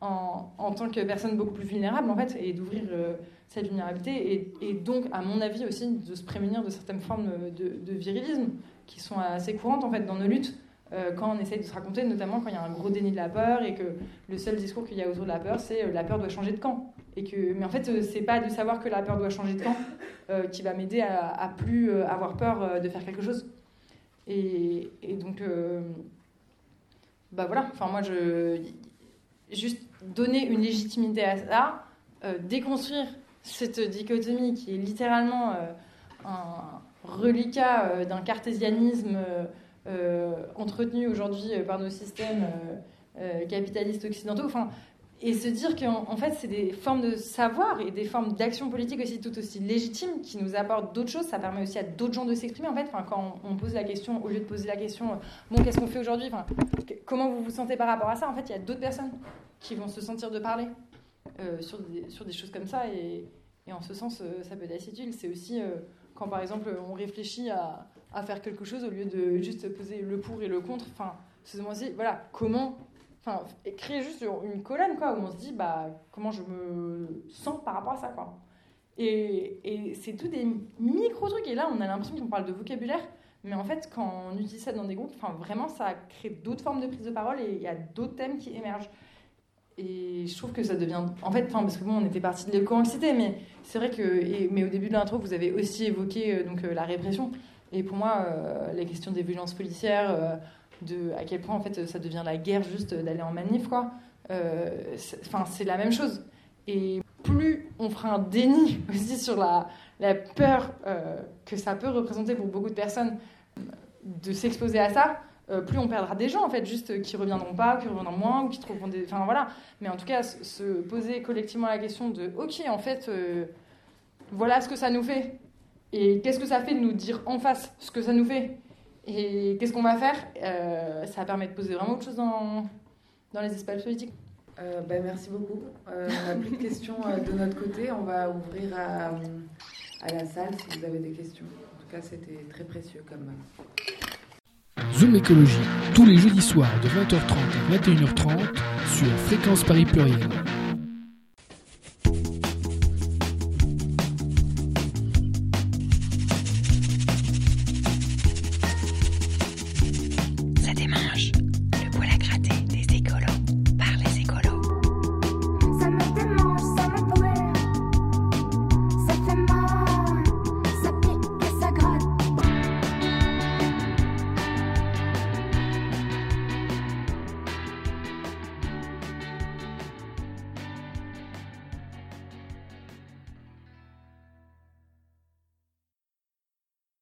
en, en, tant que personne beaucoup plus vulnérable en fait et d'ouvrir euh, cette vulnérabilité et, donc à mon avis aussi de se prémunir de certaines formes de, de, virilisme qui sont assez courantes en fait dans nos luttes euh, quand on essaye de se raconter notamment quand il y a un gros déni de la peur et que le seul discours qu'il y a autour de la peur c'est la peur doit changer de camp et que, mais en fait, euh, c'est pas de savoir que la peur doit changer de camp euh, qui va m'aider à, à, plus euh, avoir peur de faire quelque chose. Et, et donc, bah voilà, enfin moi, je. Juste donner une légitimité à ça, déconstruire cette dichotomie qui est littéralement un reliquat d'un cartésianisme entretenu aujourd'hui par nos systèmes capitalistes occidentaux. Enfin, et se dire qu'en en fait, c'est des formes de savoir et des formes d'action politique aussi tout aussi légitimes qui nous apportent d'autres choses. Ça permet aussi à d'autres gens de s'exprimer. En fait, quand on pose la question, au lieu de poser la question, euh, bon, qu'est-ce qu'on fait aujourd'hui? Comment vous vous sentez par rapport à ça? En fait, il y a d'autres personnes qui vont se sentir de parler euh, sur, des, sur des choses comme ça. Et, en ce sens, euh, ça peut être assez utile. C'est aussi quand, par exemple, on réfléchit à, à, faire quelque chose au lieu de juste poser le pour et le contre. Enfin, se demander, voilà, comment Enfin, créer juste une colonne, quoi, où on se dit, bah, comment je me sens par rapport à ça, quoi. Et, et c'est tout des micro-trucs. Et là, on a l'impression qu'on parle de vocabulaire, mais en fait, quand on utilise ça dans des groupes, enfin, vraiment, ça crée d'autres formes de prise de parole et il y a d'autres thèmes qui émergent. Et je trouve que ça devient. En fait, enfin, parce que bon, on était parti de l'éco-anxiété, mais c'est vrai que. Mais au début de l'intro, vous avez aussi évoqué euh, donc, euh, la répression. Et pour moi, euh, les questions des violences policières, euh, de à quel point en fait ça devient la guerre juste d'aller en manif, quoi. euh, Enfin, c'est la même chose. Et plus on fera un déni aussi sur la, la peur euh, que ça peut représenter pour beaucoup de personnes de s'exposer à ça, plus on perdra des gens en fait, juste qui reviendront pas, qui reviendront moins ou qui trouveront des. Enfin voilà. Mais en tout cas, se- se poser collectivement la question de ok, en fait, voilà ce que ça nous fait. Et qu'est-ce que ça fait de nous dire en face ce que ça nous fait Et qu'est-ce qu'on va faire Euh, Ça permet de poser vraiment autre chose dans, dans les espaces politiques. Euh, ben, merci beaucoup. Euh, on n'a plus de questions euh, de notre côté. On va ouvrir à, à la salle si vous avez des questions. En tout cas, c'était très précieux comme. Zoom écologie, tous les jeudis soirs de 20h30 à 21h30 sur Fréquence Paris Pluriel.